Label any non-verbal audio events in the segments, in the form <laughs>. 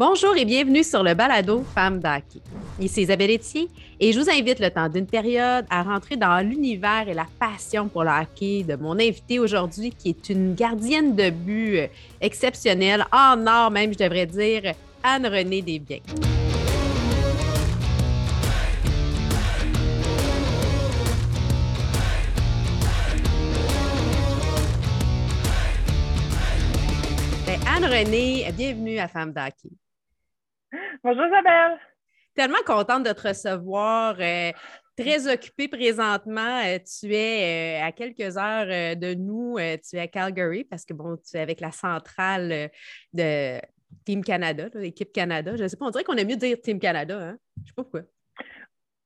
Bonjour et bienvenue sur le balado Femmes d'hockey. Ici Isabelle Etier et je vous invite le temps d'une période à rentrer dans l'univers et la passion pour le hockey de mon invitée aujourd'hui qui est une gardienne de but exceptionnelle, en or même je devrais dire, Anne-Renée Desbiens. Ben, Anne-Renée, bienvenue à Femmes d'hockey. Bonjour Isabelle. Tellement contente de te recevoir. Euh, très occupée présentement. Euh, tu es euh, à quelques heures de nous. tu es à Calgary parce que bon, tu es avec la centrale de Team Canada, l'équipe Canada. Je ne sais pas, on dirait qu'on aime mieux dire Team Canada. Hein? Je ne sais pas pourquoi.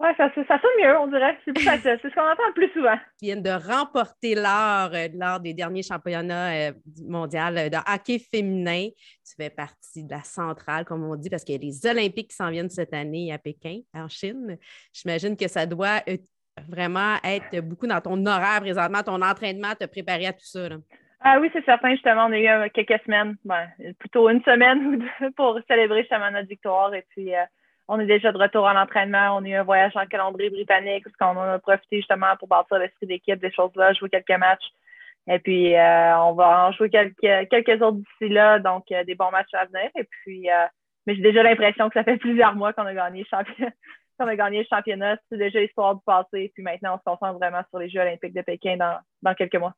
Oui, ça, ça, sonne mieux, on dirait. C'est C'est ce qu'on entend le plus souvent. Ils viennent de remporter l'or euh, lors des derniers championnats euh, mondiaux euh, de hockey féminin. Tu fais partie de la centrale, comme on dit, parce qu'il y a les Olympiques qui s'en viennent cette année à Pékin, en Chine. J'imagine que ça doit vraiment être beaucoup dans ton horaire présentement, ton entraînement, te préparer à tout ça. Ah oui, c'est certain. Justement, on a eu quelques semaines, ben, plutôt une semaine ou <laughs> deux pour célébrer justement notre victoire. Et puis, on est déjà de retour en entraînement. On a eu un voyage en Colombie-Britannique parce qu'on en a profité justement pour bâtir l'esprit d'équipe, des choses-là, jouer quelques matchs. Et puis, euh, on va en jouer quelques, quelques autres d'ici là, donc euh, des bons matchs à venir. Et puis, euh, mais j'ai déjà l'impression que ça fait plusieurs mois qu'on a gagné le championnat. <laughs> qu'on a gagné le championnat. C'est déjà histoire de passer. Puis maintenant, on se concentre vraiment sur les Jeux olympiques de Pékin dans, dans quelques mois.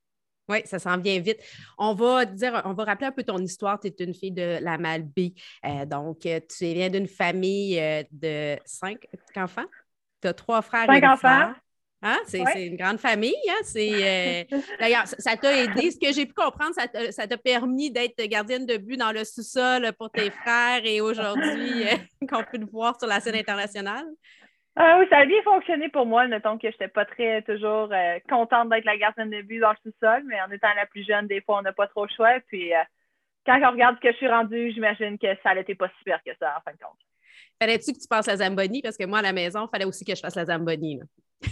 Oui, ça s'en vient vite. On va dire, on va rappeler un peu ton histoire. Tu es une fille de la Malbaie. Euh, donc, euh, tu viens d'une famille euh, de cinq enfants. Tu as trois frères cinq et enfants. Hein? C'est une grande famille. Hein? <laughs> D'ailleurs, ça t'a aidé. Ce que j'ai pu comprendre, ça t'a permis d'être gardienne de but dans le sous-sol pour tes frères et aujourd'hui <laughs> qu'on peut le voir sur la scène internationale. Ah oui, ça a bien fonctionné pour moi, mettons que je n'étais pas très toujours euh, contente d'être la gardienne de but dans le sous-sol, mais en étant la plus jeune, des fois, on n'a pas trop le choix. Puis euh, quand on regarde ce que je suis rendue, j'imagine que ça n'était pas super que ça, en fin de compte. Fallait-tu que tu passes la Zamboni? Parce que moi, à la maison, il fallait aussi que je fasse la Zamboni. <laughs>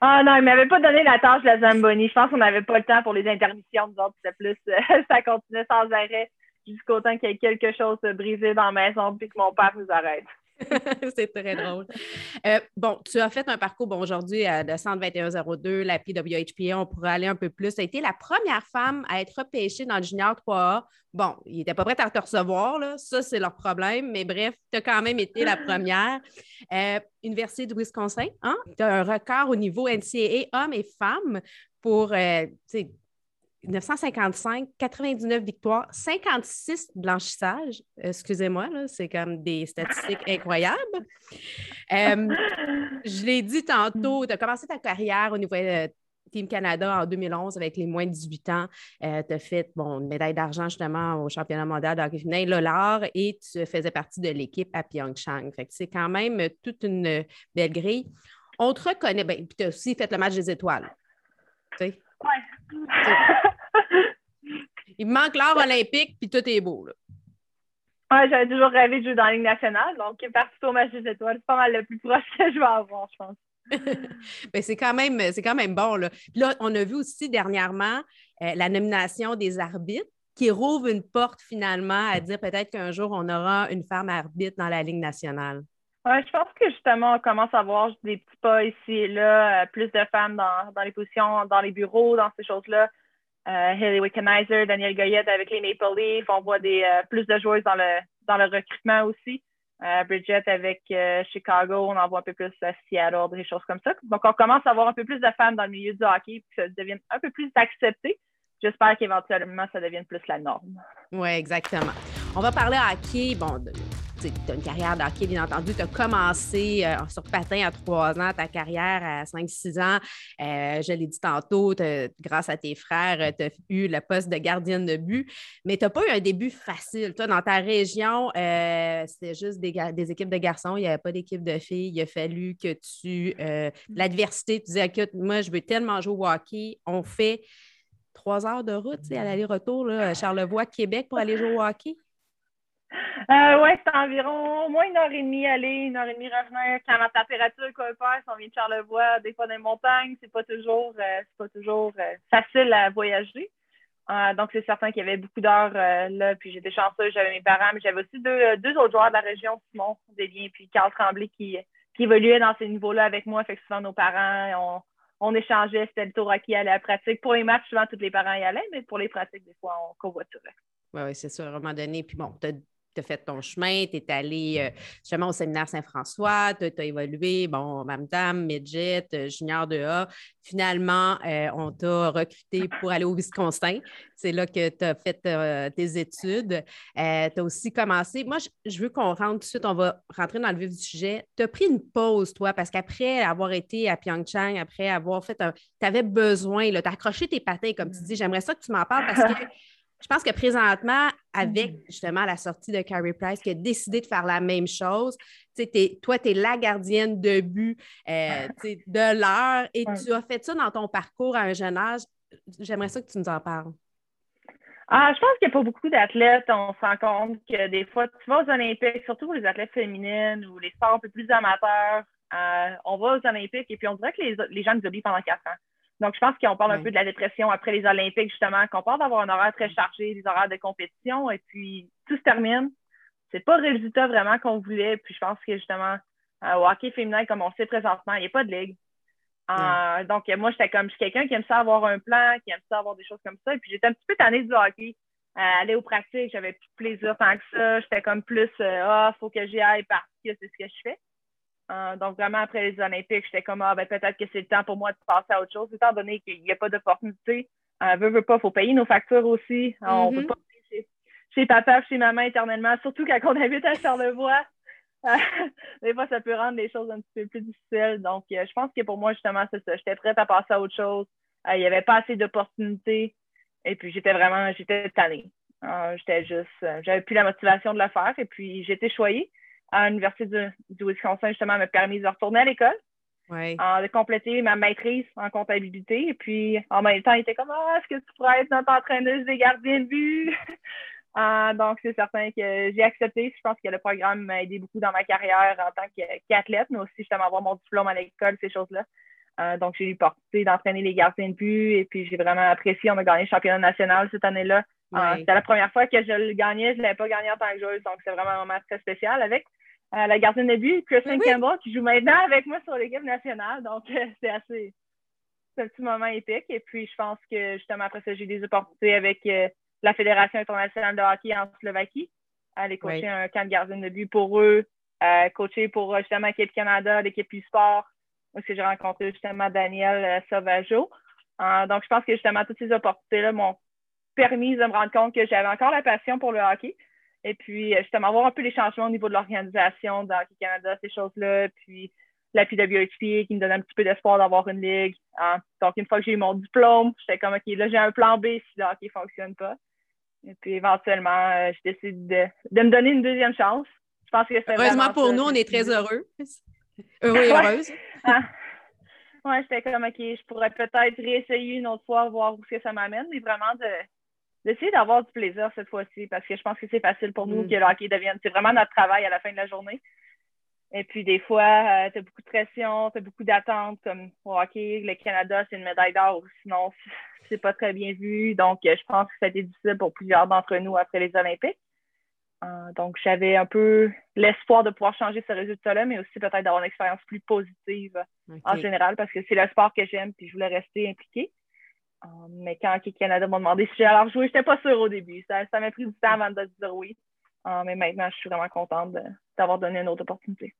ah non, il ne m'avait pas donné la tâche de la Zamboni. Je pense qu'on n'avait pas le temps pour les intermissions, nous autres. C'était plus, <laughs> ça continuait sans arrêt jusqu'au temps qu'il y ait quelque chose de brisé dans la maison puis que mon père nous arrête. <laughs> c'est très drôle. Euh, bon, tu as fait un parcours bon, aujourd'hui euh, de 121 la PWHPA, on pourrait aller un peu plus. Tu as été la première femme à être repêchée dans le Junior 3A. Bon, ils n'étaient pas prêts à te recevoir, là. ça c'est leur problème, mais bref, tu as quand même été la <laughs> première. Euh, Université de Wisconsin, hein? tu as un record au niveau NCAA hommes et femmes pour 955, 99 victoires, 56 blanchissages. Excusez-moi, c'est comme des statistiques <laughs> incroyables. Euh, je l'ai dit tantôt, tu as commencé ta carrière au niveau de Team Canada en 2011 avec les moins de 18 ans. Euh, tu as fait bon, une médaille d'argent justement au championnat mondial de hockey féminin, et tu faisais partie de l'équipe à Pyeongchang. Fait c'est quand même toute une belle grille. On te reconnaît, ben, puis tu as aussi fait le match des étoiles. Oui. <laughs> Il me manque l'or olympique, puis tout est beau. Là. Ouais, j'avais toujours rêvé de jouer dans la Ligue nationale, donc participer au match des étoiles, c'est pas mal le plus proche que je vais avoir, je pense. <laughs> Ben, c'est quand même c'est quand même bon. Là. là, on a vu aussi dernièrement euh, la nomination des arbitres qui rouvre une porte finalement à dire peut-être qu'un jour on aura une femme arbitre dans la Ligue nationale. Ouais, je pense que justement, on commence à voir des petits pas ici et là, euh, plus de femmes dans, dans les positions, dans les bureaux, dans ces choses-là. Euh, Haley Wickenizer, Daniel Goyette avec les Maple Leafs. On voit des, euh, plus de joueuses dans le, dans le recrutement aussi. Euh, Bridget avec Chicago, on en voit un peu plus à Seattle, des choses comme ça. Donc, on commence à avoir un peu plus de femmes dans le milieu du hockey, puis ça devient un peu plus accepté. J'espère qu'éventuellement, ça devienne plus la norme. Oui, exactement. On va parler hockey. Bon, tu as une carrière d'hockey, bien entendu. Tu as commencé euh, sur patin à trois ans, ta carrière à 5-6 ans. Euh, je l'ai dit tantôt, grâce à tes frères, tu as eu le poste de gardienne de but, mais tu n'as pas eu un début facile. Toi, dans ta région, euh, c'était juste des, équipes de garçons, il n'y avait pas d'équipe de filles. Il a fallu que tu. L'adversité, tu disais, écoute, moi, je veux tellement jouer au hockey. On fait trois heures de route à l'aller-retour, Charlevoix, Québec, pour aller jouer au hockey. Euh, oui, c'est environ au moins une heure et demie aller, une heure et demie revenir. Quand la température coopère, si on vient de Charlevoix, des fois dans les montagnes, c'est pas toujours, euh, pas toujours euh, facile à voyager. Donc, c'est certain qu'il y avait beaucoup d'heures là. Puis j'étais chanceuse, j'avais mes parents, mais j'avais aussi deux, deux autres joueurs de la région, Simon Desliens, puis Carl Tremblay, qui, qui évoluaient dans ces niveaux-là avec moi. Fait que souvent, nos parents, on, on échangeait, c'était le tour à qui allait la pratique. Pour les matchs, souvent, tous les parents y allaient, mais pour les pratiques, des fois, on covoiturait. Oui, oui, c'est sûr. À un moment donné, puis bon, tu as fait ton chemin, tu es allé euh, justement au séminaire Saint-François, tu as, évolué, bon, Dame, Midget, euh, Junior 2A. Finalement, euh, on t'a recruté pour aller au Wisconsin. C'est là que tu as fait tes études. tu as aussi commencé. Moi, je, veux qu'on rentre tout de suite, on va rentrer dans le vif du sujet. Tu as pris une pause, toi, parce qu'après avoir été à Pyeongchang, après avoir fait un. Tu avais besoin, tu as accroché tes patins, comme tu dis. J'aimerais ça que tu m'en parles parce que. <laughs> je pense que présentement, avec mm. justement la sortie de Carrie Price, qui a décidé de faire la même chose, toi, tu es la gardienne de but euh, de l'heure et tu as fait ça dans ton parcours à un jeune âge. J'aimerais ça que tu nous en parles. Ah, je pense qu'il n'y a pas beaucoup d'athlètes. On se rend compte que des fois, tu vas aux Olympiques, surtout pour les athlètes féminines ou les sports un peu plus amateurs, euh, on va aux Olympiques et puis on dirait que les, les gens nous oublient pendant quatre ans. Donc, je pense qu'on parle un peu de la dépression après les Olympiques, justement, qu'on parle d'avoir un horaire très chargé, des horaires de compétition, et puis tout se termine. C'est pas le résultat vraiment qu'on voulait. Puis je pense que justement, euh, au hockey féminin, comme on sait présentement, il n'y a pas de ligue. Euh, donc, moi, j'étais comme, je suis quelqu'un qui aime ça avoir un plan, qui aime ça avoir des choses comme ça. Et puis, j'étais un petit peu tannée du hockey. Euh, aller aux pratiques, j'avais plus de plaisir tant que ça. J'étais comme plus, ah, il faut que j'y aille parce que c'est ce que je fais. Euh, donc, vraiment, après les Olympiques, j'étais comme, ah, ben, peut-être que c'est le temps pour moi de passer à autre chose, étant donné qu'il n'y a pas d'opportunité. Euh, veut, veut pas, il faut payer nos factures aussi. Euh, on ne peut mm-hmm. pas payer chez, papa chez maman éternellement, surtout quand on habite à Charlevoix. <laughs> des fois, ça peut rendre les choses un petit peu plus difficiles. Donc, je pense que pour moi, justement, c'est ça. J'étais prête à passer à autre chose. Il n'y avait pas assez d'opportunités. Et puis, j'étais vraiment, j'étais tannée. j'étais juste, j'avais plus la motivation de le faire. Et puis, j'étais choyée à l'Université du, Wisconsin, justement, m'a permis de retourner à l'école. de compléter ma maîtrise en comptabilité. Et puis, en même temps, il était comme Ah, est-ce que tu pourrais être notre entraîneuse des gardiens de but? <laughs> Ah, donc, c'est certain que j'ai accepté. Je pense que le programme m'a aidé beaucoup dans ma carrière en tant qu'athlète, mais aussi justement avoir mon diplôme à l'école, ces choses-là. Ah, donc, j'ai eu l'opportunité d'entraîner les gardiens de but et puis j'ai vraiment apprécié. On a gagné le championnat national cette année-là. Ah, c'était la première fois que je le gagnais. Je ne l'avais pas gagné en tant que joueuse, donc c'est vraiment un moment très spécial avec euh, la gardienne de but, Kristen Campbell, qui joue maintenant avec moi sur l'équipe nationale. Donc, euh, c'est assez. C'est un petit moment épique. Et puis, je pense que justement, après ça, j'ai eu des opportunités avec euh, la Fédération internationale de hockey en Slovaquie. Aller coacher un camp de gardienne de but pour eux, coacher pour justement l'équipe Canada, l'équipe e-sport. Aussi, j'ai rencontré justement Daniel Sauvageau. donc, je pense que justement, toutes ces opportunités-là m'ont permis de me rendre compte que j'avais encore la passion pour le hockey. Et puis, euh, justement, voir un peu les changements au niveau de l'organisation dans Hockey Canada, ces choses-là. Puis, la PWHP qui me donne un petit peu d'espoir d'avoir une ligue. Hein. Donc, une fois que j'ai eu mon diplôme, j'étais comme, OK, là, j'ai un plan B si le hockey ne fonctionne pas. Et puis, éventuellement, euh, je décide de, me donner une deuxième chance. Je pense que Heureusement pour nous, on est très heureux. Heureux et heureuse. <laughs> ah. Ouais, j'étais comme, OK, je pourrais peut-être réessayer une autre fois, voir où ce que ça m'amène, mais vraiment de d'essayer d'avoir du plaisir cette fois-ci parce que je pense que c'est facile pour nous mm. que le hockey devienne. C'est vraiment notre travail à la fin de la journée. Et puis, des fois, euh, tu as beaucoup de pression, tu as beaucoup d'attentes, comme au hockey, le Canada, c'est une médaille d'or, sinon, <laughs> c'est pas très bien vu. Donc, je pense que ça a été difficile pour plusieurs d'entre nous après les Olympiques. Euh, donc, j'avais un peu l'espoir de pouvoir changer ce résultat-là, mais aussi peut-être d'avoir une expérience plus positive en général, parce que c'est le sport que j'aime, puis je voulais rester impliquée. Euh, mais quand Canada m'a demandé si j'allais alors jouer, je n'étais pas sûre au début. Ça, m'a pris du temps avant de dire oui. Euh, mais maintenant, je suis vraiment contente d'avoir donné une autre opportunité.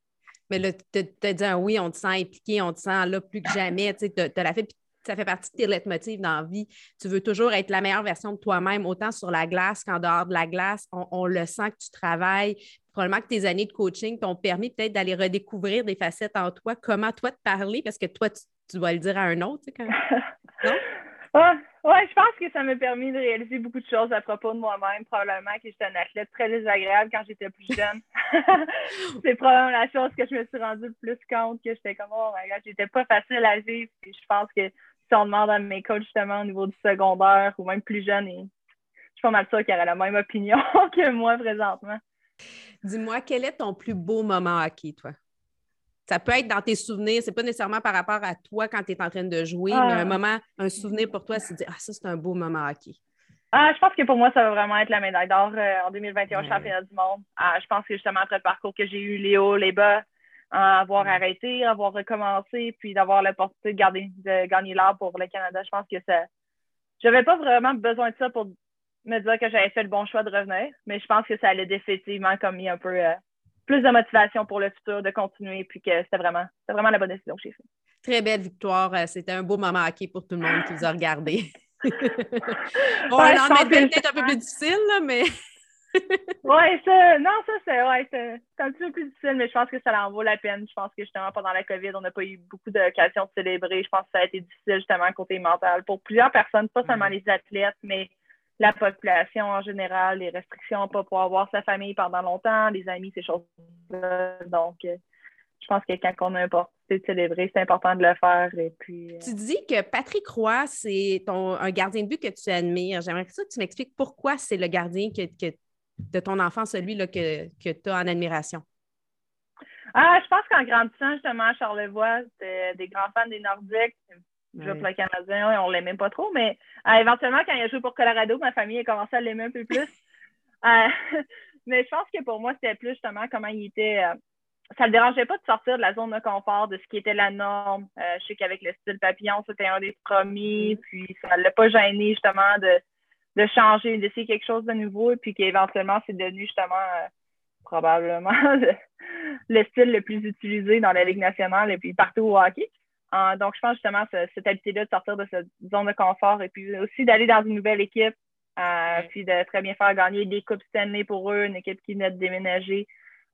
Mais là, tu as dit un oui, on te sent impliqué, on te sent là plus que jamais. Tu as, la fait, ça fait partie de tes leitmotivs dans la vie. Tu veux toujours être la meilleure version de toi-même, autant sur la glace qu'en dehors de la glace. On, le sent que tu travailles. Probablement que tes années de coaching t'ont permis peut-être d'aller redécouvrir des facettes en toi. Comment toi te parler? Parce que toi, tu, tu dois le dire à un autre. Sais, <laughs> non? Que ça m'a permis de réaliser beaucoup de choses à propos de moi-même. Probablement que j'étais un athlète très désagréable quand j'étais plus jeune. <laughs> c'est probablement la chose que je me suis rendue le plus compte, que j'étais comme, oh my god, j'étais pas facile à vivre. Et je pense que si on demande à mes coachs justement au niveau du secondaire ou même plus jeune, je suis pas mal sûre qu'ils auraient la même opinion <laughs> que moi présentement. Dis-moi, quel est ton plus beau moment hockey, toi? Ça peut être dans tes souvenirs, c'est pas nécessairement par rapport à toi quand tu es en train de jouer, mais un ah. moment, un souvenir pour toi, c'est de dire Ah, ça, c'est un beau moment hockey. Ah, je pense que pour moi, ça va vraiment être la médaille d'or en 2021 Ouais. championnat du monde. Ah, je pense que justement, après le parcours que j'ai eu, les hauts, les bas, à avoir arrêté, avoir recommencé, puis d'avoir l'opportunité de, garder, de gagner l'or pour le Canada, je pense que ça. J'avais pas vraiment besoin de ça pour me dire que j'avais fait le bon choix de revenir, mais je pense que ça allait définitivement comme mis un peu euh, plus de motivation pour le futur, de continuer, puis que c'était vraiment, c'était vraiment la bonne décision que j'ai faite. Très belle victoire. Euh, C'était un beau moment hockey pour tout le monde qui vous a regardé. <laughs> bon, Ouais, peut-être un peu plus difficile, là, mais <laughs> Ouais, ça, non, ça, c'est ouais, un petit peu plus difficile, mais je pense que ça en vaut la peine. Je pense que justement, pendant la COVID, on n'a pas eu beaucoup d'occasions de célébrer. Je pense que ça a été difficile, justement, côté mental. Pour plusieurs personnes, pas seulement les athlètes, mais la population en général, les restrictions, pas pouvoir voir sa famille pendant longtemps, les amis, ces choses-là. Donc, euh, je pense que quand on a l'opportunité de célébrer, c'est important de le faire. Et puis, euh, tu dis que Patrick Roy, c'est ton, un gardien de but que tu admires. J'aimerais ça que tu m'expliques pourquoi c'est le gardien que, que- de ton enfant, celui là, que, que tu as en admiration. Ah, je pense qu'en grandissant, justement, à Charlevoix, c'était des grands fans des Nordiques. Ouais. pour le Canadien, on l'aimait pas trop, mais euh, éventuellement, quand il a joué pour Colorado, ma famille a commencé à l'aimer un peu plus. <laughs> Euh, <laughs> mais je pense que pour moi, c'était plus justement comment il était. euh, ça ne le dérangeait pas de sortir de la zone de confort, de ce qui était la norme. Je sais qu'avec le style papillon, c'était un des premiers, puis ça ne l'a pas gêné justement de, de changer, d'essayer quelque chose de nouveau, et puis qu'éventuellement, c'est devenu justement probablement <laughs> le, le style le plus utilisé dans la Ligue nationale et puis partout au hockey. Euh, donc, je pense justement ce- cette habitude-là de sortir de cette zone de confort et puis aussi d'aller dans une nouvelle équipe, euh, puis de très bien faire gagner des Coupes Stanley pour eux, une équipe qui venait de déménager,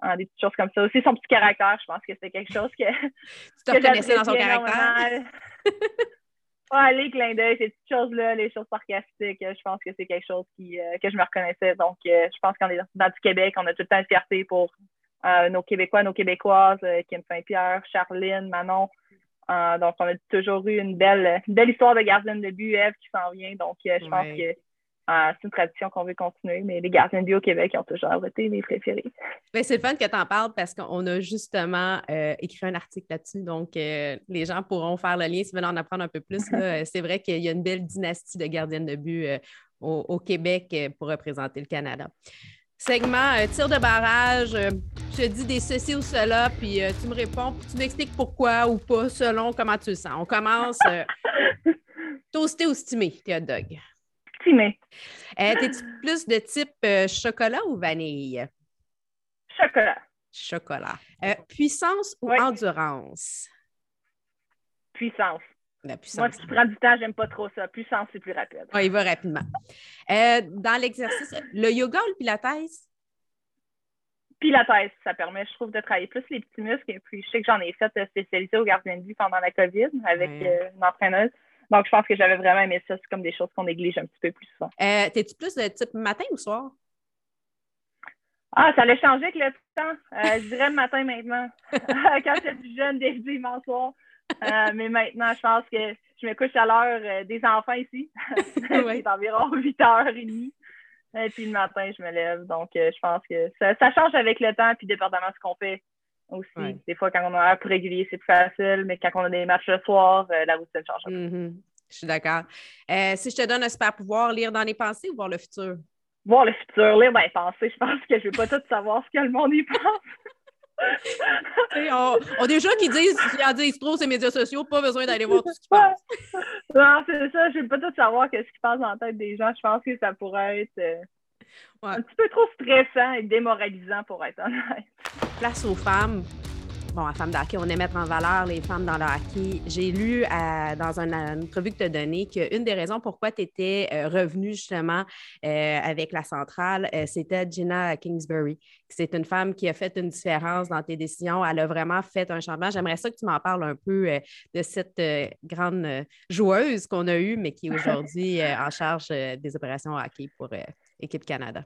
euh, des petites choses comme ça. Aussi, son petit caractère, je pense que c'est quelque chose que, <laughs> Tu te reconnaissais dans son caractère? Ouais, les clins d'œil, ces petites choses-là, les choses sarcastiques, je pense que c'est quelque chose qui, que je me reconnaissais. Donc, je pense qu'on est dans du Québec, on a tout le temps une fierté pour nos Québécois, nos Québécoises, Kim Saint-Pierre, Charline, Manon. Euh, donc, on a toujours eu une belle, belle histoire de gardienne de but, Eve, qui s'en vient. Donc, euh, je pense Ouais. que euh, c'est une tradition qu'on veut continuer. Mais les gardiens de but au Québec ont toujours été mes préférés. Ben, c'est le fun que tu en parles parce qu'on a justement écrit un article là-dessus. Donc, les gens pourront faire le lien s'ils veulent en apprendre un peu plus. <laughs> c'est vrai qu'il y a une belle dynastie de gardiennes de but au, au Québec pour représenter le Canada. Segment euh, tir de barrage. euh, je te dis des ceci ou cela, puis euh, tu me réponds, puis tu m'expliques pourquoi ou pas, selon comment tu le sens. On commence <laughs> toasté ou stimé, tes hot dogs. Timé, Euh, T'es-tu plus de type chocolat ou vanille? chocolat, Chocolat. Puissance ou Oui. endurance? puissance. La puissance. Moi, qui prend du temps, j'aime pas trop ça. Puissance, c'est plus rapide. Ouais, il va rapidement. Euh, dans l'exercice, le yoga ou le pilates? Pilates, ça permet, je trouve, de travailler plus les petits muscles. Et puis, je sais que j'en ai fait euh, spécialité au gardien de but pendant la COVID avec Ouais. euh, une entraîneuse. Donc, je pense que j'avais vraiment aimé ça. C'est comme des choses qu'on néglige un petit peu plus souvent. Euh, T'es-tu plus de type matin ou soir? Ah, ça allait changer avec le temps. Euh, je dirais le matin maintenant. <laughs> Quand j'étais plus jeune, le dimanche soir. <laughs> Euh, mais maintenant, je pense que je me couche à l'heure euh, des enfants ici. <laughs> <laughs> C'est environ 8h30. Et puis le matin, je me lève. Donc, euh, je pense que ça, ça change avec le temps, puis dépendamment de ce qu'on fait aussi. Ouais. Des fois, quand on a un plus régulier, c'est plus facile, mais quand on a des matchs le soir, la routine change. un peu. Mhm. Je suis d'accord. Euh, si je te donne un super pouvoir, lire dans les pensées ou voir le futur? Voir le futur, lire, ben, penser, je pense que je ne vais pas tout savoir ce que le monde y pense. On, on a des gens qui disent, qui en disent trop ces médias sociaux, pas besoin d'aller voir tout ce qu'ils pensent. <laughs> Non, c'est ça, je ne vais pas tout savoir ce qui passe dans la tête des gens. Je pense que ça pourrait être euh, Ouais. un petit peu trop stressant et démoralisant pour être honnête. place aux femmes. Bon, à femmes de hockey, on aime mettre en valeur les femmes dans le hockey. J'ai lu euh, dans une, une entrevue que tu as donnée qu'une des raisons pourquoi tu étais euh, revenue justement euh, avec la centrale, euh, c'était Gina Kingsbury. C'est une femme qui a fait une différence dans tes décisions. Elle a vraiment fait un changement. J'aimerais ça que tu m'en parles un peu de cette grande joueuse qu'on a eue, mais qui est <laughs> aujourd'hui en charge des opérations hockey pour Équipe Canada.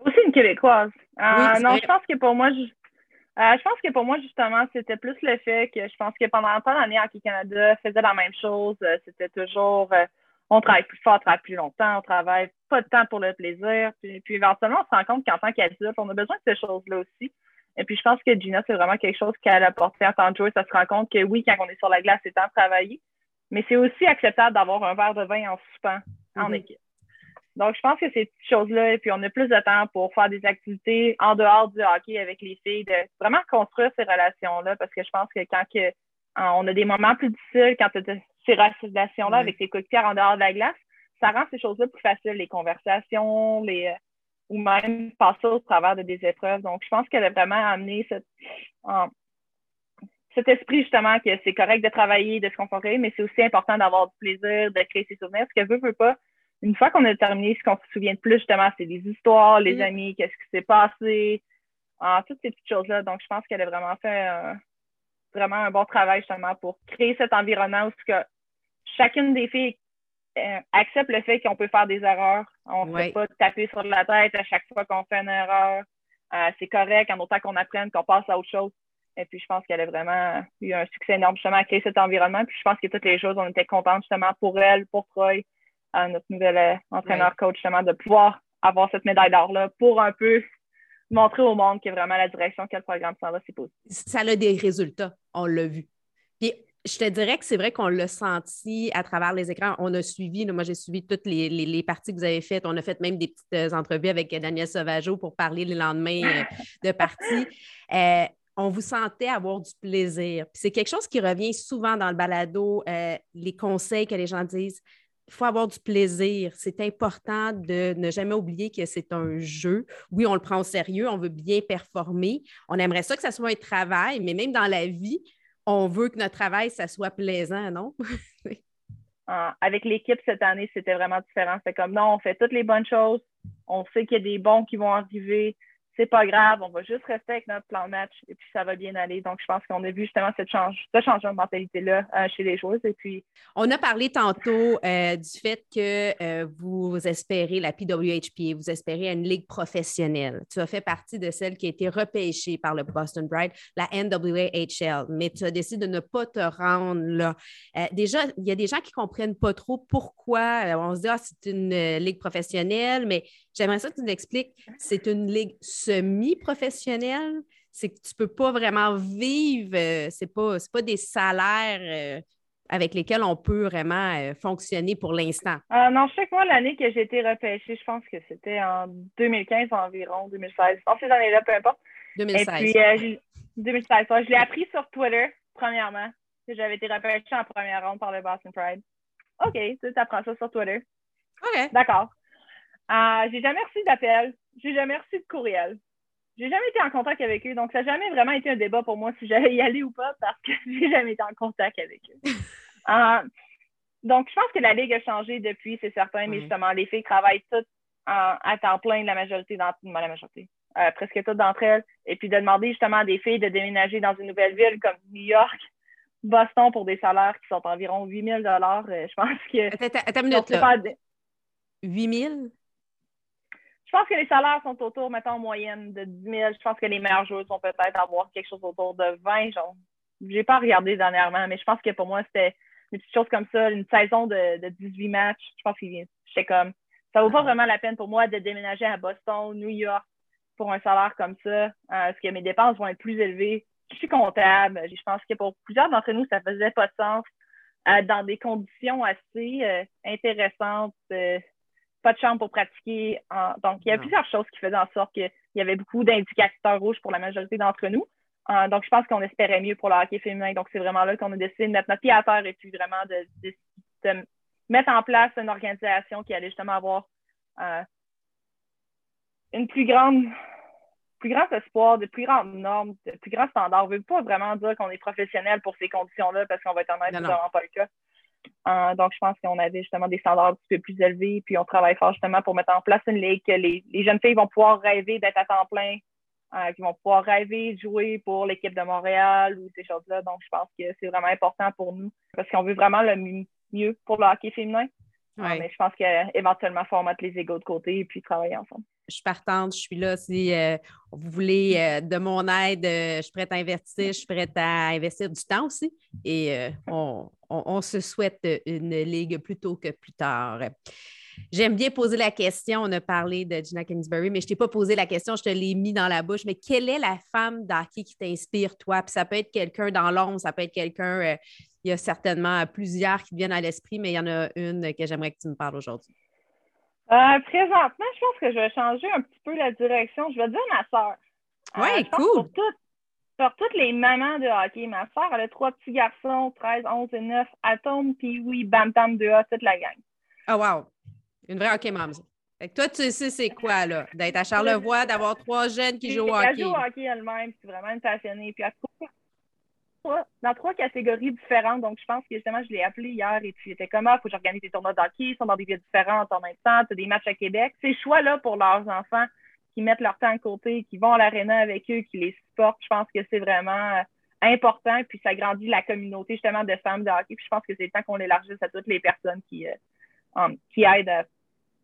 Aussi une Québécoise. Oui, non, je pense que pour moi, je, euh, je pense que pour moi, justement, c'était plus le fait que je pense que pendant longtemps, l'année Hockey Canada faisait la même chose. Euh, C'était toujours euh, on travaille plus fort, on travaille plus longtemps, on travaille pas de temps pour le plaisir. Puis, puis éventuellement, on se rend compte qu'en tant qu'adulte, on a besoin de ces choses-là aussi. Et puis je pense que Gina, c'est vraiment quelque chose qu'elle a apporté en tant que joueuse. Ça se rend compte que oui, quand on est sur la glace, c'est temps de travailler. Mais c'est aussi acceptable d'avoir un verre de vin en soupant en Mhm. équipe. Donc, je pense que ces petites choses-là, et puis on a plus de temps pour faire des activités en dehors du hockey avec les filles, de vraiment construire ces relations-là, parce que je pense que quand que, on a des moments plus difficiles, quand tu as ces relations-là avec tes coéquipières en dehors de la glace, ça rend ces choses-là plus faciles, les conversations, les euh, ou même passer au travers de des épreuves. Donc, je pense qu'elle a vraiment amené cette, cet esprit justement que c'est correct de travailler, de se concentrer, mais c'est aussi important d'avoir du plaisir, de créer ses souvenirs. Ce qu'elle veut, veut pas. Une fois qu'on a terminé, ce qu'on se souvient de plus, justement, c'est des histoires, les mm. amis, qu'est-ce qui s'est passé, toutes ces petites choses-là. Donc, je pense qu'elle a vraiment fait vraiment un bon travail justement pour créer cet environnement où que chacune des filles euh, accepte le fait qu'on peut faire des erreurs. On ne peut pas taper sur la tête à chaque fois qu'on fait une erreur. Euh, c'est correct, en autant qu'on apprenne, qu'on passe à autre chose. Et puis, je pense qu'elle a vraiment eu un succès énorme justement à créer cet environnement. Puis, je pense que toutes les choses, on était contents justement pour elle, pour Troy, notre nouvel euh, entraîneur-coach, justement, de pouvoir avoir cette médaille d'or-là pour un peu montrer au monde que vraiment la direction que le programme s'en va, c'est possible. Ça a des résultats, on l'a vu. Puis je te dirais que c'est vrai qu'on l'a senti à travers les écrans. On a suivi, moi j'ai suivi toutes les, parties que vous avez faites. On a fait même des petites euh, entrevues avec Daniel Sauvageau pour parler le lendemain euh, de partie. <laughs> Euh, on vous sentait avoir du plaisir. c'est quelque chose qui revient souvent dans le balado, les conseils que les gens disent. Il faut avoir du plaisir. C'est important de ne jamais oublier que c'est un jeu. Oui, on le prend au sérieux, on veut bien performer. On aimerait ça que ça soit un travail, mais même dans la vie, on veut que notre travail, ça soit plaisant, non? <laughs> avec l'équipe cette année, c'était vraiment différent. C'est comme non, on fait toutes les bonnes choses. On sait qu'il y a des bons qui vont arriver c'est pas grave, on va juste rester avec notre plan match et puis ça va bien aller. Donc, je pense qu'on a vu justement cette change, ce changement de mentalité-là euh, chez les joueuses. Et puis... On a parlé tantôt euh, du fait que euh, vous espérez la PWHP, vous espérez une ligue professionnelle. Tu as fait partie de celle qui a été repêchée par le Boston Bride, la NWHL, mais tu as décidé de ne pas te rendre là. déjà, il y a des gens qui ne comprennent pas trop pourquoi on se dit, ah, c'est une ligue professionnelle, mais j'aimerais ça que tu nous expliques, c'est une ligue semi-professionnel, c'est que tu ne peux pas vraiment vivre, euh, c'est pas, pas des salaires euh, avec lesquels on peut vraiment euh, fonctionner pour l'instant. non, je sais que moi, l'année que j'ai été repêchée, je pense que c'était en 2015 environ, 2016. En ces années-là, peu importe. 2016. Et puis, 2016, je l'ai appris sur Twitter, premièrement, que j'avais été repêchée en première ronde par le Boston Pride. OK, tu apprends ça sur Twitter. OK. D'accord. J'ai jamais reçu d'appel j'ai jamais reçu de courriel. J'ai jamais été en contact avec eux, donc ça n'a jamais vraiment été un débat pour moi si j'allais y aller ou pas parce que <laughs> j'ai jamais été en contact avec eux. Euh, <laughs> donc, je pense que la Ligue a changé depuis, c'est certain, mais justement, les filles travaillent toutes à temps plein, la majorité d'entre la majorité, euh, presque toutes d'entre elles. Et puis de demander justement à des filles de déménager dans une nouvelle ville comme New York, Boston pour des salaires qui sont environ 8 000 euh, je pense que. Attends, attends une minute, là. 8 000? Je pense que les salaires sont autour, mettons, en moyenne de 10 000. Je pense que les meilleurs joueurs sont peut-être avoir quelque chose autour de 20. Genre, j'ai pas regardé dernièrement, mais je pense que pour moi, c'était des petites choses comme ça, une saison de, 18 matchs. Je pense que j'étais comme, ça vaut pas ah. vraiment la peine pour moi de déménager à Boston, New York pour un salaire comme ça, euh, parce que mes dépenses vont être plus élevées. Je suis comptable. Je pense que pour plusieurs d'entre nous, ça faisait pas de sens euh, dans des conditions assez euh, intéressantes pas de chambre pour pratiquer. Donc, il y a plusieurs choses qui faisaient en sorte qu'il y avait beaucoup d'indicateurs rouges pour la majorité d'entre nous. donc, je pense qu'on espérait mieux pour le hockey féminin. Donc, c'est vraiment là qu'on a décidé de mettre notre pied à terre et puis vraiment de, mettre en place une organisation qui allait justement avoir euh, une plus grande plus grand espoir, de plus grandes normes, de plus grands standards. On ne veut pas vraiment dire qu'on est professionnel pour ces conditions-là parce qu'on va être honnête, c'est vraiment pas le cas. Euh, donc, je pense qu'on avait justement des standards un petit peu plus élevés, puis on travaille fort justement pour mettre en place une ligue que les, jeunes filles vont pouvoir rêver d'être à temps plein, euh, qui vont pouvoir rêver de jouer pour l'équipe de Montréal ou ces choses-là. Donc, je pense que c'est vraiment important pour nous parce qu'on veut vraiment le mieux pour le hockey féminin. Euh, mais je pense qu'éventuellement, il faut mettre les égaux de côté et puis travailler ensemble je suis partante, je suis là. Si euh, vous voulez euh, de mon aide, euh, je suis prête à investir, je suis prête à investir du temps aussi. Et on, se souhaite une ligue plus tôt que plus tard. J'aime bien poser la question. On a parlé de Gina Kingsbury, mais je ne t'ai pas posé la question, je te l'ai mis dans la bouche. Mais quelle est la femme d'hockey qui t'inspire, toi? Puis ça peut être quelqu'un dans l'ombre, ça peut être quelqu'un. Il y a certainement plusieurs qui viennent à l'esprit, mais il y en a une que j'aimerais que tu me parles aujourd'hui. Euh, présentement, je pense que je vais changer un petit peu la direction. Je vais dire ma soeur. Oui, cool. Pour, toutes les mamans de hockey, ma soeur, elle a trois petits garçons, 13, 11 et 9, Atom, puis oui, Bam Tam 2A, toute la gang. Oh, wow. Une vraie hockey mom. Fait que toi, tu sais c'est quoi, là, d'être à <laughs> Charlevoix, d'avoir trois jeunes qui jouent au hockey. Elle joue au hockey elle-même, c'est vraiment une passionnée. Puis elle dans trois catégories différentes. Donc, je pense que justement, je l'ai appelé hier et puis était comme, ah, faut que j'organise des tournois de hockey, ils sont dans des villes différentes en même temps, tu des matchs à Québec. Ces choix-là pour leurs enfants qui mettent leur temps à côté, qui vont à l'aréna avec eux, qui les supportent, je pense que c'est vraiment euh, important. Puis ça grandit la communauté justement de femmes de hockey. Puis je pense que c'est le temps qu'on l'élargisse à toutes les personnes qui, euh, qui aident euh,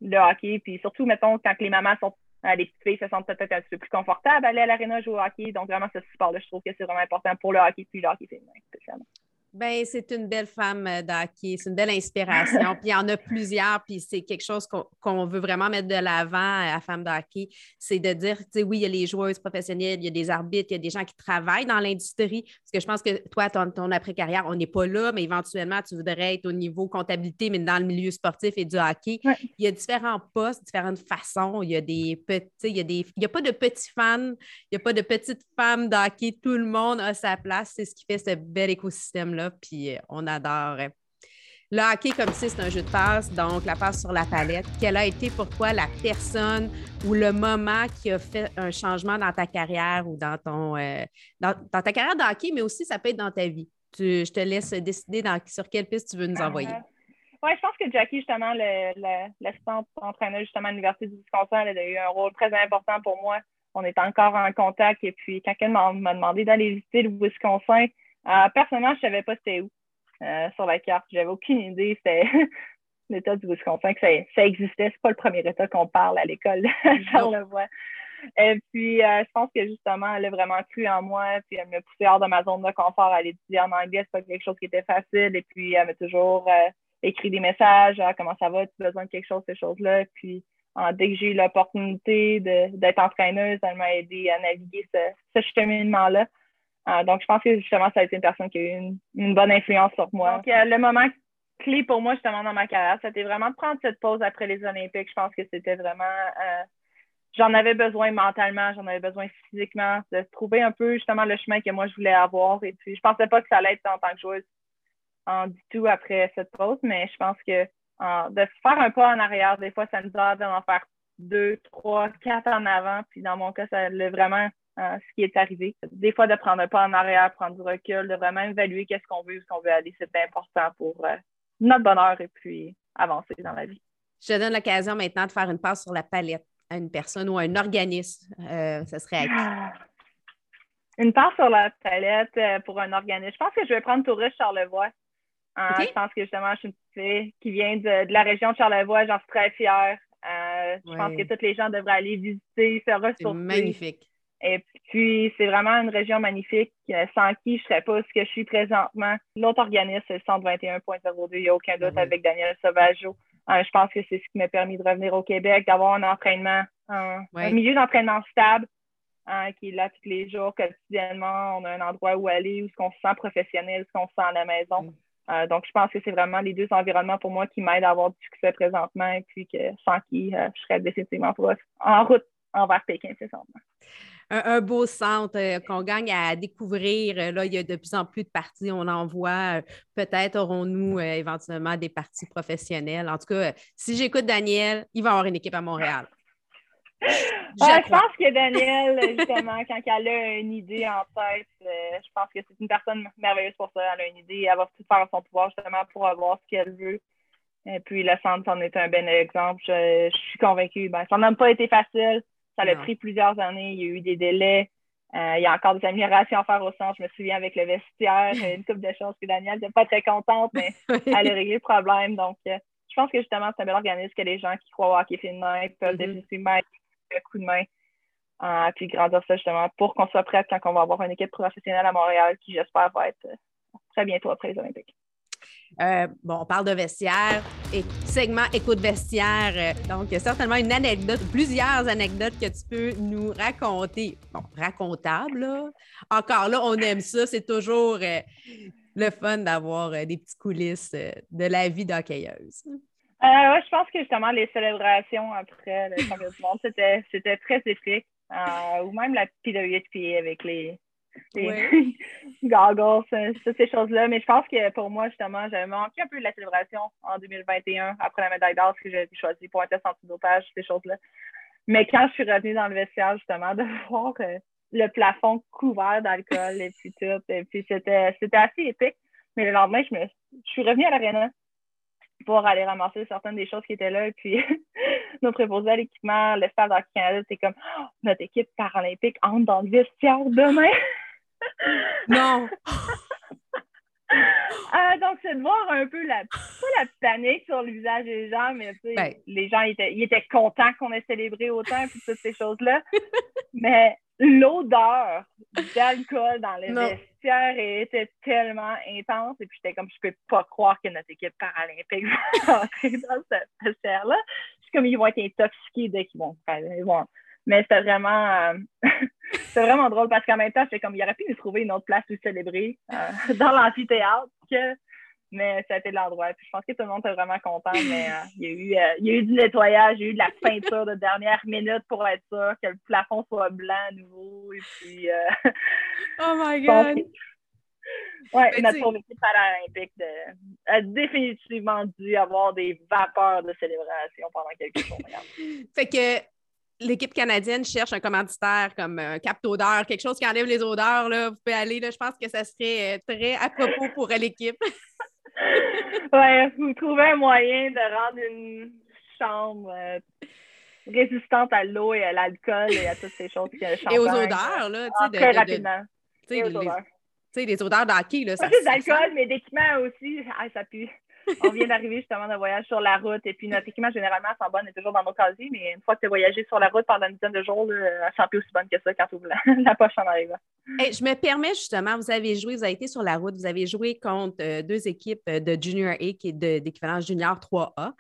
le hockey. Puis surtout, mettons, quand les mamans sont les petites filles se sentent peut-être un peu plus confortables à aller à l'aréna jouer au hockey. Donc, vraiment, ce sport-là, je trouve que c'est vraiment important pour le hockey puis le hockey féminin spécialement. Ben, c'est une belle femme euh, d'hockey, c'est une belle inspiration. <laughs> puis il y en a plusieurs, puis c'est quelque chose qu'on veut vraiment mettre de l'avant à Femme d'hockey. C'est de dire, tu sais, oui, il y a les joueuses professionnelles, il y a des arbitres, il y a des gens qui travaillent dans l'industrie. Parce que je pense que toi, ton, après-carrière, on n'est pas là, mais éventuellement, tu voudrais être au niveau comptabilité, mais dans le milieu sportif et du hockey. Il y a différents postes, différentes façons. Il y a des petits, il y a des. Il n'y a pas de petits fans, il n'y a pas de petites femmes d'hockey. Tout le monde a sa place. C'est ce qui fait ce bel écosystème-là puis euh, on adore. Le hockey, comme si c'est un jeu de passe, donc la passe sur la palette. Quelle a été pour toi la personne ou le moment qui a fait un changement dans ta carrière ou dans ton euh, dans, ta carrière de hockey, mais aussi ça peut être dans ta vie? je te laisse décider sur quelle piste tu veux nous envoyer. Oui, je pense que Jackie, justement, l'assistante entraîneur justement à l'Université du Wisconsin, elle a eu un rôle très important pour moi. On est encore en contact. Et puis, quand elle m'a demandé d'aller visiter le Wisconsin, euh, personnellement, je ne savais pas c'était où euh, sur la carte. J'avais aucune idée. C'était <laughs> l'État du Wisconsin, que ça, ça existait. C'est pas le premier État qu'on parle à l'école <laughs> Charlevoix. Et puis, euh, je pense que justement, elle a vraiment cru en moi, puis elle m'a poussé hors de ma zone de confort à aller étudier en anglais. C'est pas quelque chose qui était facile. Et puis, elle m'a toujours écrit des messages, ah, comment ça va, tu as besoin de quelque chose, ces choses-là? Puis, dès que j'ai eu l'opportunité d'être entraîneuse, elle m'a aidé à naviguer ce, ce cheminement-là. Euh, donc, je pense que justement, ça a été une personne qui a eu une, bonne influence sur moi. Donc, euh, le moment clé pour moi, justement, dans ma carrière, c'était vraiment de prendre cette pause après les Olympiques. Je pense que c'était vraiment. Euh, j'en avais besoin mentalement, j'en avais besoin physiquement, de trouver un peu justement le chemin que moi je voulais avoir. Et puis, je pensais pas que ça allait être en tant que joueuse en du tout après cette pause, mais je pense que de faire un pas en arrière, des fois, ça nous aide d'en faire deux, trois, quatre en avant. Puis dans mon cas, ça l'a vraiment ce qui est arrivé. Des fois, de prendre un pas en arrière, prendre du recul, de vraiment évaluer qu'est-ce qu'on veut, où ce qu'on veut aller, c'est important pour euh, notre bonheur et puis avancer dans la vie. Je te donne l'occasion maintenant de faire une passe sur la palette à une personne ou à un organisme. Euh, ça serait à Une passe sur la palette euh, pour un organisme. Je pense que je vais prendre Touriste Charlevoix. Je pense que justement, je suis une petite fille qui vient de, la région de Charlevoix. J'en suis très fière. je pense que tous les gens devraient aller visiter, se ressourcer. Magnifique. Et puis, c'est vraiment une région magnifique euh, sans qui je ne serais pas ce que je suis présentement. L'autre organisme, c'est 121.02. Il n'y a aucun doute mhm. avec Daniel Sauvageau. Euh, je pense que c'est ce qui m'a permis de revenir au Québec, d'avoir un entraînement, un, milieu d'entraînement stable hein, qui est là tous les jours, quotidiennement. On a un endroit où aller, où ce qu'on se sent professionnel, ce qu'on se sent à la maison. Mhm. Euh, donc, je pense que c'est vraiment les deux environnements pour moi qui m'aident à avoir du succès présentement et puis que sans qui je serais définitivement en route envers Pékin présentement un, beau centre euh, qu'on gagne à découvrir. Euh, là, il y a de plus en plus de parties. On en voit. Euh, peut-être aurons-nous éventuellement des parties professionnelles. En tout cas, si j'écoute Daniel, il va avoir une équipe à Montréal. je pense que Daniel, justement, quand elle a une idée en tête, je pense que c'est une personne merveilleuse pour ça. Elle a une idée, elle va tout faire à son pouvoir justement pour avoir ce qu'elle veut. Et puis le centre en est un bon exemple. Je, suis convaincue. Ben, ça n'a pas été facile. Ça a pris plusieurs années. Il y a eu des délais. Euh, il y a encore des améliorations à faire au centre. Je me souviens avec le vestiaire, une couple de choses que Daniel n'était pas très contente, mais <laughs> elle a réglé le problème. Donc, euh, je pense que justement, c'est un bel organisme que les gens qui croient au hockey féminin peuvent mm-hmm. définitivement être un coup de main. Euh, puis grandir ça justement pour qu'on soit prête quand on va avoir une équipe professionnelle à Montréal qui, j'espère, va être très bientôt après les Olympiques. Euh, bon, on parle de vestiaire et segment écoute vestiaire. Euh, donc, certainement une anecdote, plusieurs anecdotes que tu peux nous raconter. Bon, racontable, là. Encore là, on aime ça. C'est toujours euh, le fun d'avoir des petites coulisses de la vie d'hockeyeuse. Euh, je pense que justement, les célébrations après le championnat du monde, c'était, très épique. Euh, ou même la PWHP avec les, les <laughs> goggles, toutes ces choses-là. Mais je pense que pour moi, justement, j'avais manqué un peu de la célébration en 2021 après la médaille d'or que j'ai choisi pour un test antidopage, ces choses-là. Mais quand je suis revenue dans le vestiaire, justement, de <laughs> voir le plafond couvert d'alcool et puis tout, et puis c'était, c'était assez épique. Mais le lendemain, je, me, je suis revenue à l'aréna pour aller ramasser certaines des choses qui étaient là. Et puis, <laughs> notre préposé à l'équipement, le stade d'Hockey Canada, c'est comme oh, notre équipe paralympique entre dans le vestiaire demain. Non! Euh, <laughs> donc, c'est de voir un peu la, pas la panique sur le visage des gens, mais ben. les gens étaient, ils étaient contents qu'on ait célébré autant, puis toutes ces choses-là. <laughs> mais l'odeur d'alcool dans les vestiaires était tellement intense. Et puis j'étais comme, je peux pas croire que notre équipe paralympique <laughs> va entrer dans cette vestiaire-là. Je suis comme, ils vont être intoxiqués dès qu'ils vont faire. Mais c'était vraiment, euh, <laughs> vraiment drôle parce qu'en même temps, comme, il aurait pu nous trouver une autre place où célébrer euh, <laughs> dans l'amphithéâtre mais ça a été l'endroit. Puis je pense que tout le monde était vraiment content, mais euh, il, y a eu, il y a eu du nettoyage, il y a eu de la peinture de dernière minute pour être sûr que le plafond soit blanc à nouveau. Et puis. <laughs> Oh my God! Oui, notre équipe paralympique a définitivement dû avoir des vapeurs de célébration pendant quelques jours. fait que l'équipe canadienne cherche un commanditaire comme un cap d'odeur, quelque chose qui enlève les odeurs, là, vous pouvez aller. Là, je pense que ça serait très à propos pour l'équipe. <laughs> ouais, vous trouvez un moyen de rendre une chambre euh, résistante à l'eau et à l'alcool et à toutes ces choses qui Et aux odeurs, là, tu sais. Très rapidement. Tu sais, les odeurs d'hockey, là. Pas juste d'alcool, mais d'équipement aussi. Ah, ça pue. <laughs> on vient d'arriver justement d'un voyage sur la route et puis notre équipement généralement sans bonne est toujours dans nos casiers, mais une fois que tu as voyagé sur la route pendant une dizaine de jours, elle sent plus aussi bonne que ça quand tu ouvres la, <laughs> poche en arrivant. je me permets justement, vous avez joué, vous avez été sur la route, vous avez joué contre euh, deux équipes euh, de Junior A qui est d'équivalence Junior 3A.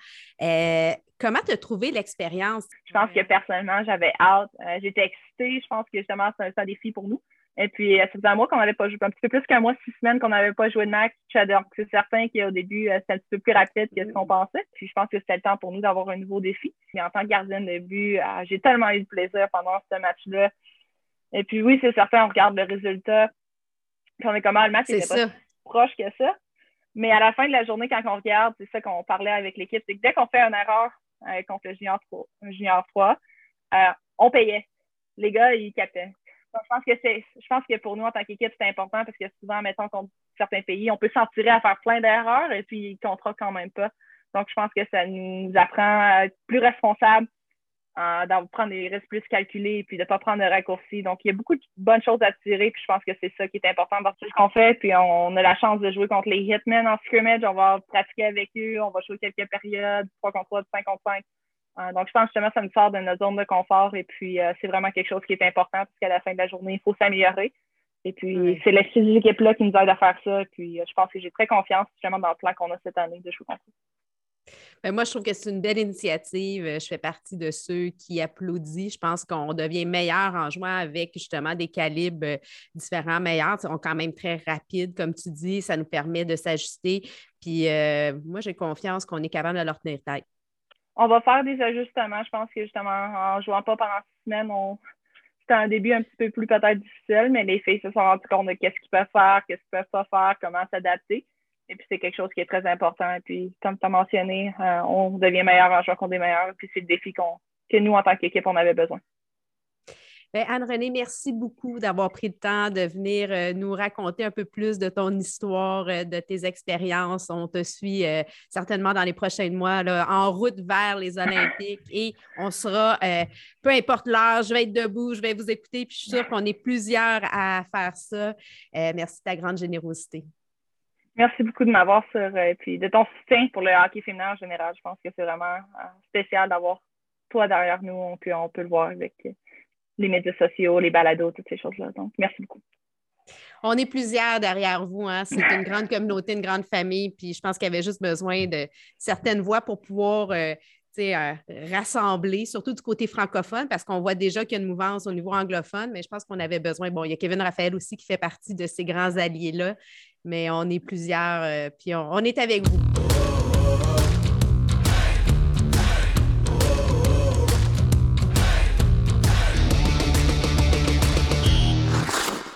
Euh, comment tu as trouvé l'expérience? Je pense que personnellement, j'avais hâte. J'étais excitée. Je pense que justement, c'est un défi pour nous. Et puis, euh, ça faisait un mois qu'on n'avait pas joué, un petit peu plus qu'un mois, six semaines qu'on n'avait pas joué de match. Donc, c'est certain qu'au début, euh, c'était un petit peu plus rapide que ce qu'on pensait. Puis, je pense que c'était le temps pour nous d'avoir un nouveau défi. Et en tant que gardienne de but, euh, j'ai tellement eu de plaisir pendant ce match-là. Et puis, oui, c'est certain, on regarde le résultat. Puis, on est comme, ah, le match n'était pas proche que ça. Mais à la fin de la journée, quand on regarde, c'est ça qu'on parlait avec l'équipe, c'est que dès qu'on fait une erreur contre le junior 3, junior 3 on payait. Les gars, ils captaient je pense que c'est, je pense que pour nous, en tant qu'équipe, c'est important parce que souvent, mettons, contre certains pays, on peut s'en tirer à faire plein d'erreurs et puis ils ne quand même pas. Donc, je pense que ça nous apprend à être plus responsables, d'en prendre des risques plus calculés et puis de ne pas prendre de raccourcis. Donc, il y a beaucoup de bonnes choses à tirer, puis je pense que c'est ça qui est important dans ce qu'on fait. Puis, on a la chance de jouer contre les Hitmen en scrimmage. On va pratiquer avec eux, on va jouer quelques périodes, 3 contre 3, 5 contre 5. Euh, donc, je pense justement que ça nous sort de notre zone de confort et puis euh, c'est vraiment quelque chose qui est important parce qu'à la fin de la journée, il faut s'améliorer. Et puis, c'est les six équipes-là qui nous aident à faire ça. Puis, euh, je pense que j'ai très confiance justement dans le plan qu'on a cette année de jouer contre ben, moi, je trouve que c'est une belle initiative. Je fais partie de ceux qui applaudissent. Je pense qu'on devient meilleur en jouant avec justement des calibres différents, meilleurs. Ils sont quand même très rapides, comme tu dis. Ça nous permet de s'ajuster. Puis moi, j'ai confiance qu'on est capable de leur tenir tête on va faire des ajustements. Je pense que justement, en jouant pas pendant six semaines, on... c'était un début un petit peu plus peut-être difficile, mais les filles se sont rendues compte de qu'est-ce qu'ils peuvent faire, qu'est-ce qu'ils peuvent pas faire, comment s'adapter. Et puis, c'est quelque chose qui est très important. Et puis, comme tu as mentionné, euh, on devient meilleur en jouant contre des meilleurs. Puis, c'est le défi qu'on, que nous, en tant qu'équipe, on avait besoin. Ben, Anne-Renée, merci beaucoup d'avoir pris le temps de venir euh, nous raconter un peu plus de ton histoire, euh, de tes expériences. On te suit euh, certainement dans les prochains mois en route vers les Olympiques et on sera, peu importe l'heure, je vais être debout, je vais vous écouter, puis je suis sûre qu'on est plusieurs à faire ça. merci de ta grande générosité. Merci beaucoup de m'avoir sur, et puis de ton soutien pour le hockey féminin en général. Je pense que c'est vraiment spécial d'avoir toi derrière nous, on peut le voir avec les médias sociaux, les balados, toutes ces choses-là. Donc, merci beaucoup. On est plusieurs derrière vous. Hein? C'est une <laughs> grande communauté, une grande famille. Puis je pense qu'il y avait juste besoin de certaines voix pour pouvoir euh, euh, rassembler, surtout du côté francophone, parce qu'on voit déjà qu'il y a une mouvance au niveau anglophone, mais je pense qu'on avait besoin. Bon, il y a Kevin Raphaël aussi qui fait partie de ces grands alliés-là, mais on est plusieurs, euh, puis on est avec vous.